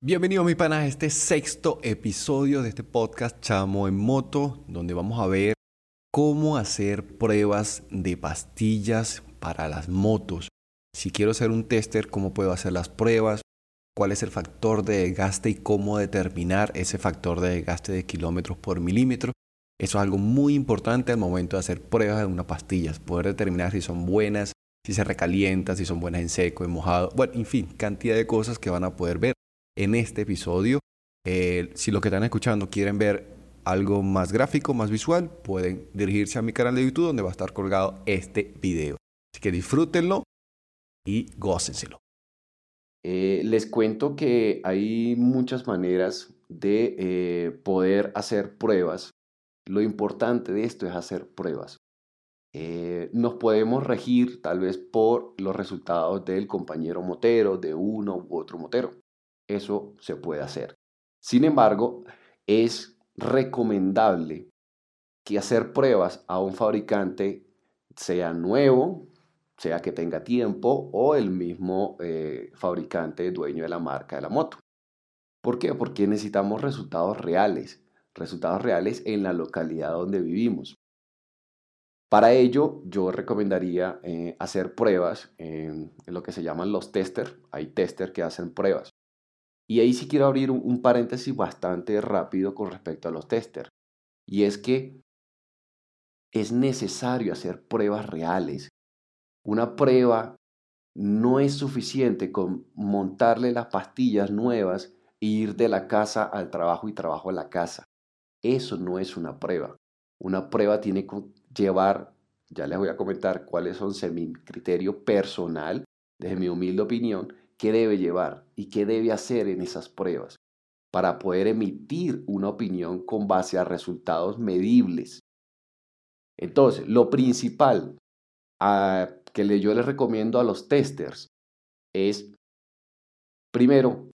Bienvenido mi pana a este sexto episodio de este podcast Chamo en Moto, donde vamos a ver cómo hacer pruebas de pastillas para las motos. Si quiero ser un tester, cómo puedo hacer las pruebas, cuál es el factor de desgaste y cómo determinar ese factor de desgaste de kilómetros por milímetro. Eso es algo muy importante al momento de hacer pruebas de una pastilla, poder determinar si son buenas, si se recalientan, si son buenas en seco, en mojado, bueno, en fin, cantidad de cosas que van a poder ver en este episodio. Eh, si lo que están escuchando quieren ver algo más gráfico, más visual, pueden dirigirse a mi canal de YouTube donde va a estar colgado este video. Así que disfrútenlo y gócenselo. Eh, les cuento que hay muchas maneras de eh, poder hacer pruebas. Lo importante de esto es hacer pruebas. nos podemos regir tal vez por los resultados del compañero motero, de uno u otro motero eso se puede hacer. Sin embargo, es recomendable que hacer pruebas a un fabricante sea nuevo, sea que tenga tiempo o el mismo eh, fabricante dueño de la marca de la moto. ¿Por qué? Porque necesitamos resultados reales, resultados reales en la localidad donde vivimos. Para ello, yo recomendaría eh, hacer pruebas en, en, lo que se llaman los testers. Hay testers que hacen pruebas. Y ahí sí quiero abrir un, paréntesis bastante rápido con respecto a los testers. Y es que es necesario hacer pruebas reales. Una prueba no es suficiente con montarle las pastillas nuevas e ir de la casa al trabajo y trabajo a la casa. Eso no es una prueba. Una prueba tiene que llevar, ya les voy a comentar cuáles son mi criterio personal, desde mi humilde opinión, qué debe llevar y qué debe hacer en esas pruebas para poder emitir una opinión con base a resultados medibles. Entonces, lo principal ah, que yo les recomiendo a los testers es, primero,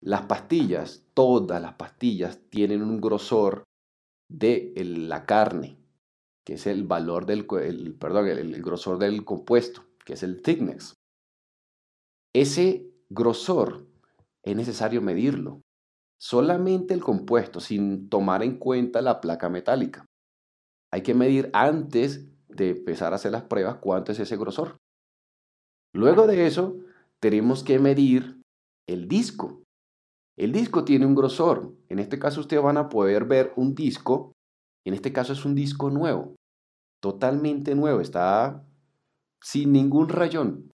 las pastillas, todas las pastillas tienen un grosor de la carne, que es el valor del, perdón, el grosor del compuesto, que es el thickness. Ese grosor es necesario medirlo. Solamente el compuesto, sin tomar en cuenta la placa metálica. Hay que medir antes de empezar a hacer las pruebas cuánto es ese grosor. Luego de eso, tenemos que medir el disco. El disco tiene un grosor. En este caso ustedes van a poder ver un disco. En este caso es un disco nuevo. Totalmente nuevo. Está sin ningún rayón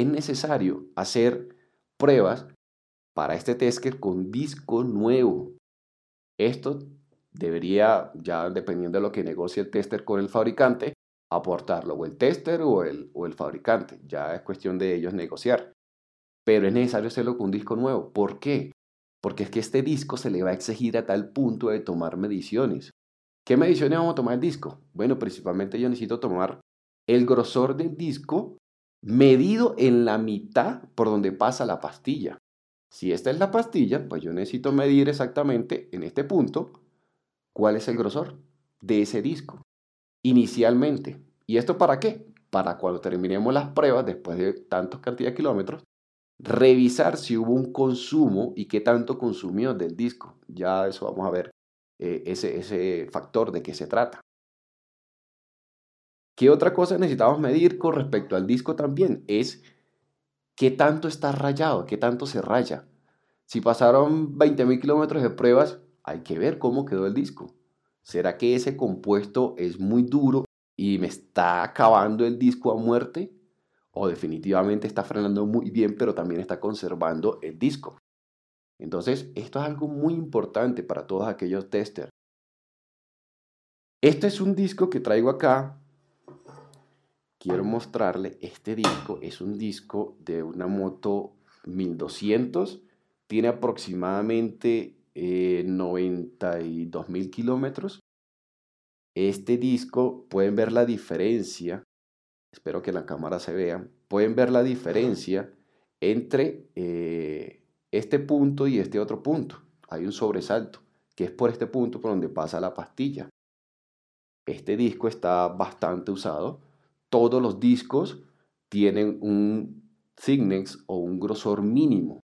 es necesario hacer pruebas para este tester con disco nuevo. Esto debería, ya dependiendo de lo que negocie el tester con el fabricante, aportarlo o el tester o el, o el fabricante. Ya es cuestión de ellos negociar. Pero es necesario hacerlo con un disco nuevo. ¿Por qué? Porque es que este disco se le va a exigir a tal punto de tomar mediciones. ¿Qué mediciones vamos a tomar el disco? Bueno, principalmente yo necesito tomar el grosor del disco medido en la mitad por donde pasa la pastilla. Si esta es la pastilla, pues yo necesito medir exactamente en este punto cuál es el grosor de ese disco inicialmente. ¿Y esto para qué? Para cuando terminemos las pruebas, después de tantos cantidad de kilómetros, revisar si hubo un consumo y qué tanto consumió del disco. Ya eso vamos a ver eh, ese, ese factor de qué se trata. ¿Qué otra cosa necesitamos medir con respecto al disco también? Es qué tanto está rayado, qué tanto se raya. Si pasaron 20.000 kilómetros de pruebas, hay que ver cómo quedó el disco. ¿Será que ese compuesto es muy duro y me está acabando el disco a muerte? ¿O definitivamente está frenando muy bien, pero también está conservando el disco? Entonces, esto es algo muy importante para todos aquellos testers. Este es un disco que traigo acá quiero mostrarle este disco. Es un disco de una moto 1200. Tiene aproximadamente eh, 92 mil kilómetros. Este disco, pueden ver la diferencia. Espero que la cámara se vea. Pueden ver la diferencia entre eh, este punto y este otro punto. Hay un sobresalto, que es por este punto por donde pasa la pastilla. Este disco está bastante usado todos los discos tienen un thickness o un grosor mínimo.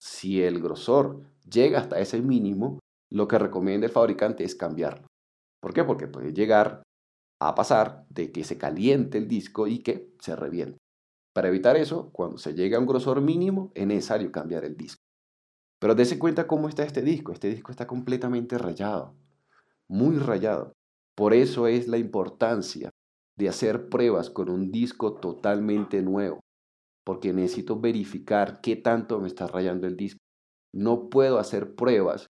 Si el grosor llega hasta ese mínimo, lo que recomienda el fabricante es cambiarlo. ¿Por qué? Porque puede llegar a pasar de que se caliente el disco y que se reviente. Para evitar eso, cuando se llega a un grosor mínimo, es necesario cambiar el disco. Pero dése cuenta cómo está este disco. Este disco está completamente rayado, muy rayado. Por eso es la importancia de hacer pruebas con un disco totalmente nuevo, porque necesito verificar qué tanto me está rayando el disco. No puedo hacer pruebas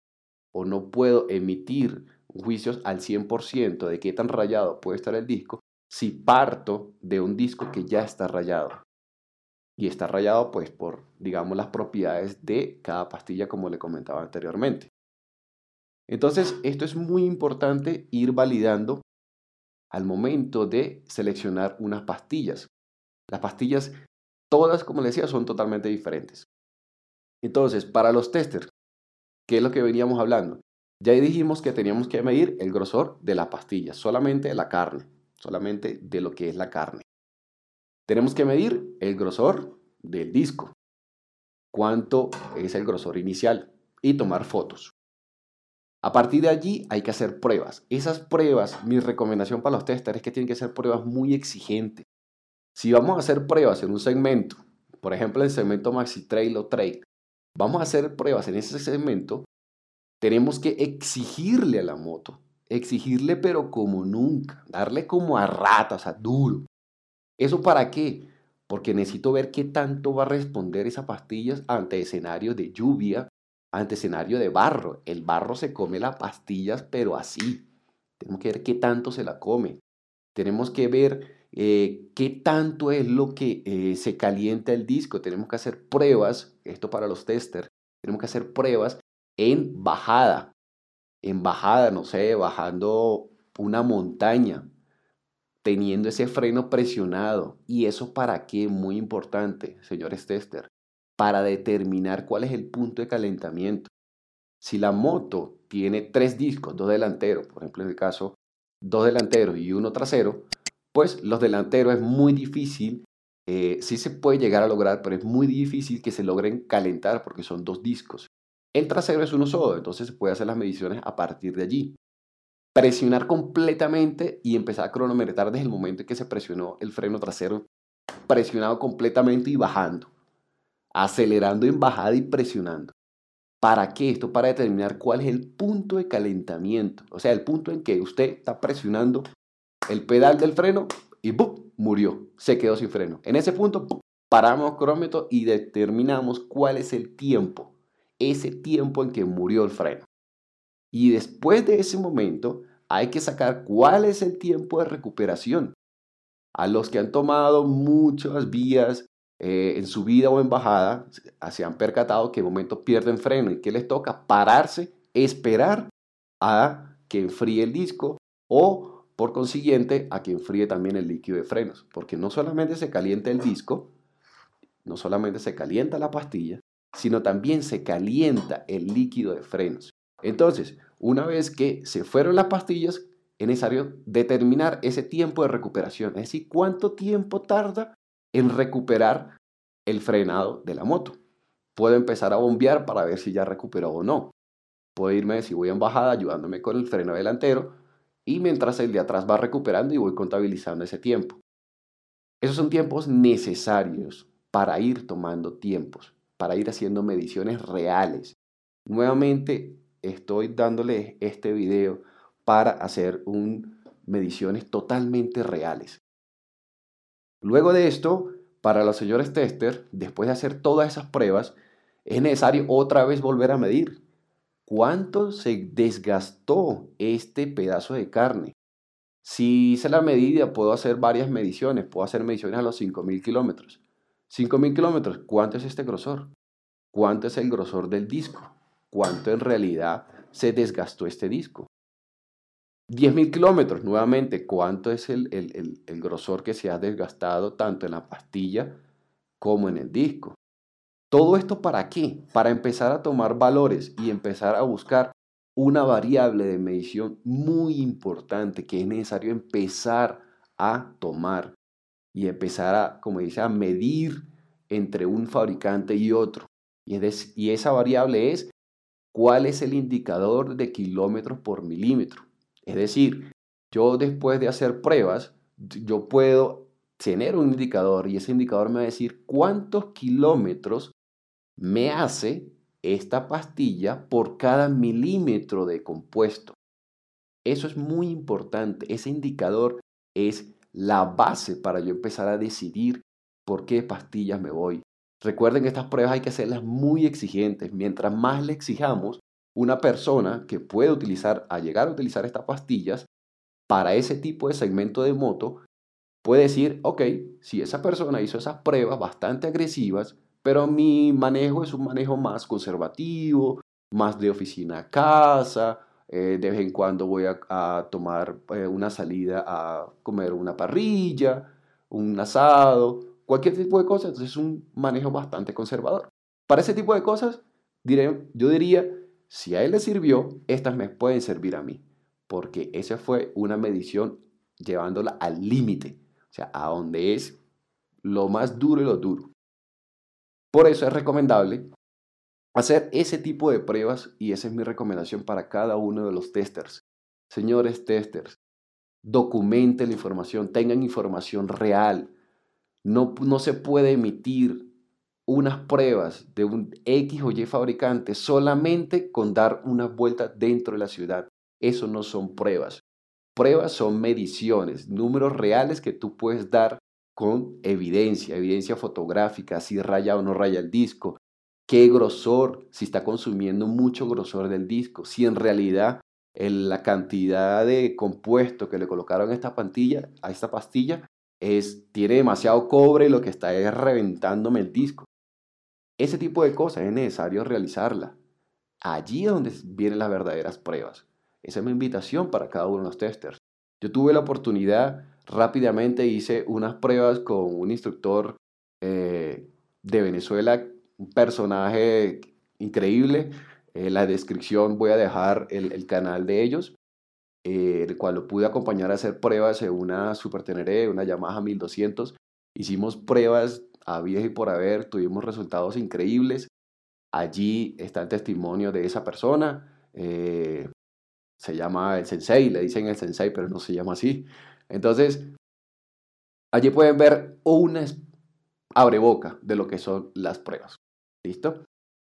o no puedo emitir juicios al 100% de qué tan rayado puede estar el disco si parto de un disco que ya está rayado. Y está rayado pues por, digamos, las propiedades de cada pastilla como le comentaba anteriormente. Entonces, esto es muy importante ir validando al momento de seleccionar unas pastillas. Las pastillas, todas, como les decía, son totalmente diferentes. Entonces, para los testers, ¿qué es lo que veníamos hablando? Ya dijimos que teníamos que medir el grosor de la pastilla, solamente la carne, solamente de lo que es la carne. Tenemos que medir el grosor del disco, cuánto es el grosor inicial y tomar fotos. A partir de allí hay que hacer pruebas. Esas pruebas, mi recomendación para los testers es que tienen que ser pruebas muy exigentes. Si vamos a hacer pruebas en un segmento, por ejemplo en el segmento Maxi Trail o Trail, vamos a hacer pruebas en ese segmento tenemos que exigirle a la moto, exigirle pero como nunca, darle como a rata, o sea, duro. ¿Eso para qué? Porque necesito ver qué tanto va a responder esa pastilla ante escenario de lluvia, ante escenario de barro. El barro se come las pastillas, pero así. Tenemos que ver qué tanto se la come. Tenemos que ver eh, qué tanto es lo que eh, se calienta el disco. Tenemos que hacer pruebas, esto para los testers, tenemos que hacer pruebas en bajada, en bajada, no sé, bajando una montaña, teniendo ese freno presionado. ¿Y eso para qué? Muy importante, señores tester, para determinar cuál es el punto de calentamiento. Si la moto tiene tres discos, dos delanteros, por ejemplo en el caso, dos delanteros y uno trasero, pues los delanteros es muy difícil, eh, sí se puede llegar a lograr, pero es muy difícil que se logren calentar porque son dos discos. El trasero es uno solo, entonces se puede hacer las mediciones a partir de allí. Presionar completamente y empezar a cronometrar desde el momento en que se presionó el freno trasero, presionado completamente y bajando. Acelerando en bajada y presionando. ¿Para qué? Esto para determinar cuál es el punto de calentamiento. O sea, el punto en que usted está presionando el pedal del freno y ¡bum! murió. Se quedó sin freno. En ese punto paramos cronómetro y determinamos cuál es el tiempo ese tiempo en que murió el freno. Y después de ese momento hay que sacar cuál es el tiempo de recuperación. A los que han tomado muchas vías eh, en subida o en bajada, se han percatado que en momento pierden freno. Y que les toca pararse, esperar a que enfríe el disco o por consiguiente a que enfríe también el líquido de frenos, porque no solamente se calienta el disco, no solamente se calienta la pastilla, sino también se calienta el líquido de frenos. Entonces, una vez que se fueron las pastillas, es necesario determinar ese tiempo de recuperación, es decir, cuánto tiempo tarda en recuperar el frenado de la moto. Puedo empezar a bombear para ver si ya recuperó o no. Puedo irme, si voy en bajada, ayudándome con el freno delantero y mientras el de atrás va recuperando y voy contabilizando ese tiempo. Esos son tiempos necesarios para ir tomando tiempos para ir haciendo mediciones reales. Nuevamente estoy dándoles este video para hacer un, mediciones totalmente reales. Luego de esto, para los señores tester, después de hacer todas esas pruebas, es necesario otra vez volver a medir cuánto se desgastó este pedazo de carne. Si hice la medida, puedo hacer varias mediciones, puedo hacer mediciones a los 5.000 kilómetros. 5.000 kilómetros, ¿cuánto es este grosor? ¿Cuánto es el grosor del disco? ¿Cuánto en realidad se desgastó este disco? 10.000 kilómetros, nuevamente, ¿cuánto es el, grosor que se ha desgastado tanto en la pastilla como en el disco? ¿Todo esto para qué? Para empezar a tomar valores y empezar a buscar una variable de medición muy importante que es necesario empezar a tomar y empezar a, como dice, a medir entre un fabricante y otro. Y, esa variable es cuál es el indicador de kilómetros por milímetro. Es decir, yo después de hacer pruebas, yo puedo tener un indicador y ese indicador me va a decir cuántos kilómetros me hace esta pastilla por cada milímetro de compuesto. Eso es muy importante. Ese indicador es la base para yo empezar a decidir por qué pastillas me voy. Recuerden que estas pruebas hay que hacerlas muy exigentes. Mientras más le exijamos, una persona que puede utilizar, a llegar a utilizar estas pastillas para ese tipo de segmento de moto, puede decir, ok, si esa persona hizo esas pruebas bastante agresivas, pero mi manejo es un manejo más conservativo, más de oficina a casa, eh, de vez en cuando voy a, tomar eh, una salida a comer una parrilla, un asado, cualquier tipo de cosas. Entonces es un manejo bastante conservador. Para ese tipo de cosas, diré, yo diría, si a él le sirvió, estas me pueden servir a mí. Porque esa fue una medición llevándola al límite. O sea, a donde es lo más duro y lo duro. Por eso es recomendable hacer ese tipo de pruebas y esa es mi recomendación para cada uno de los testers. Señores testers, documenten la información, tengan información real. No, no se puede emitir unas pruebas de un X o Y fabricante solamente con dar una vuelta dentro de la ciudad. Eso no son pruebas. Pruebas son mediciones, números reales que tú puedes dar con evidencia, evidencia fotográfica, si raya o no raya el disco, qué grosor, si está consumiendo mucho grosor del disco, si en realidad la cantidad de compuesto que le colocaron a esta pastilla, a esta pastilla es, tiene demasiado cobre y lo que está es reventándome el disco. Ese tipo de cosas es necesario realizarla. Allí es donde vienen las verdaderas pruebas. Esa es mi invitación para cada uno de los testers. Yo tuve la oportunidad rápidamente hice unas pruebas con un instructor eh, de Venezuela, un personaje increíble. En la descripción voy a dejar el, canal de ellos, eh, el cual lo pude acompañar a hacer pruebas en una Super Teneré, una Yamaha 1200. Hicimos pruebas vies y por haber, tuvimos resultados increíbles. Allí está el testimonio de esa persona. Eh, se llama el sensei, le dicen el sensei, pero no se llama así. Entonces, allí pueden ver una abreboca de lo que son las pruebas. ¿Listo?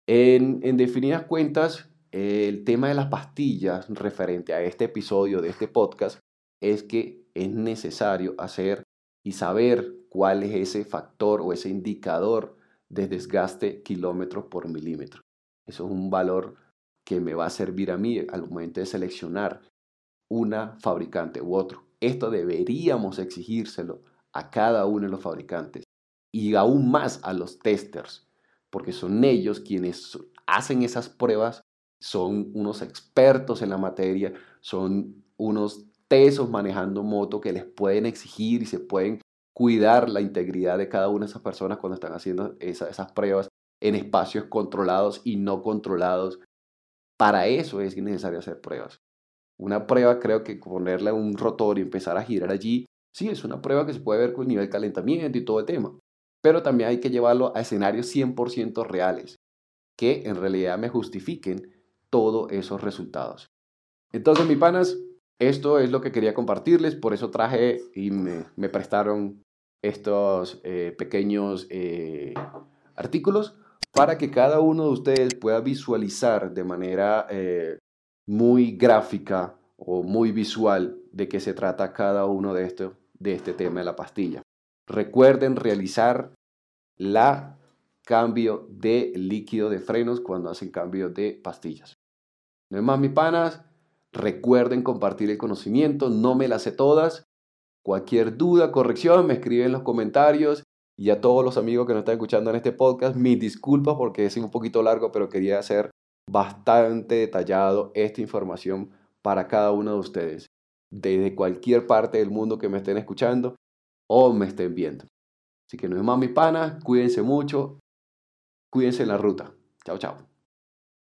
En, en definidas cuentas, el tema de las pastillas referente a este episodio de este podcast es que es necesario hacer y saber cuál es ese factor o ese indicador de desgaste kilómetros por milímetro. Eso es un valor que me va a servir a mí al momento de seleccionar una fabricante u otro. Esto deberíamos exigírselo a cada uno de los fabricantes y aún más a los testers, porque son ellos quienes hacen esas pruebas, son unos expertos en la materia, son unos tesos manejando moto que les pueden exigir y se pueden cuidar la integridad de cada una de esas personas cuando están haciendo esas pruebas en espacios controlados y no controlados. Para eso es necesario hacer pruebas. Una prueba creo que ponerle un rotor y empezar a girar allí, sí, es una prueba que se puede ver con el nivel de calentamiento y todo el tema. Pero también hay que llevarlo a escenarios 100% reales, que en realidad me justifiquen todos esos resultados. Entonces, mis panas, esto es lo que quería compartirles, por eso traje y me, prestaron estos eh, pequeños eh, artículos para que cada uno de ustedes pueda visualizar de manera eh, muy gráfica o muy visual de qué se trata cada uno de, estos, de este tema de la pastilla. Recuerden realizar la cambio de líquido de frenos cuando hacen cambio de pastillas. No es más, mis panas. Recuerden compartir el conocimiento. No me las sé todas. Cualquier duda, corrección, me escriben en los comentarios. Y a todos los amigos que nos están escuchando en este podcast, mis disculpas porque es un poquito largo, pero quería hacer bastante detallado esta información para cada uno de ustedes, desde cualquier parte del mundo que me estén escuchando o me estén viendo. Así que no es más mis panas, cuídense mucho, cuídense en la ruta. Chao, chao.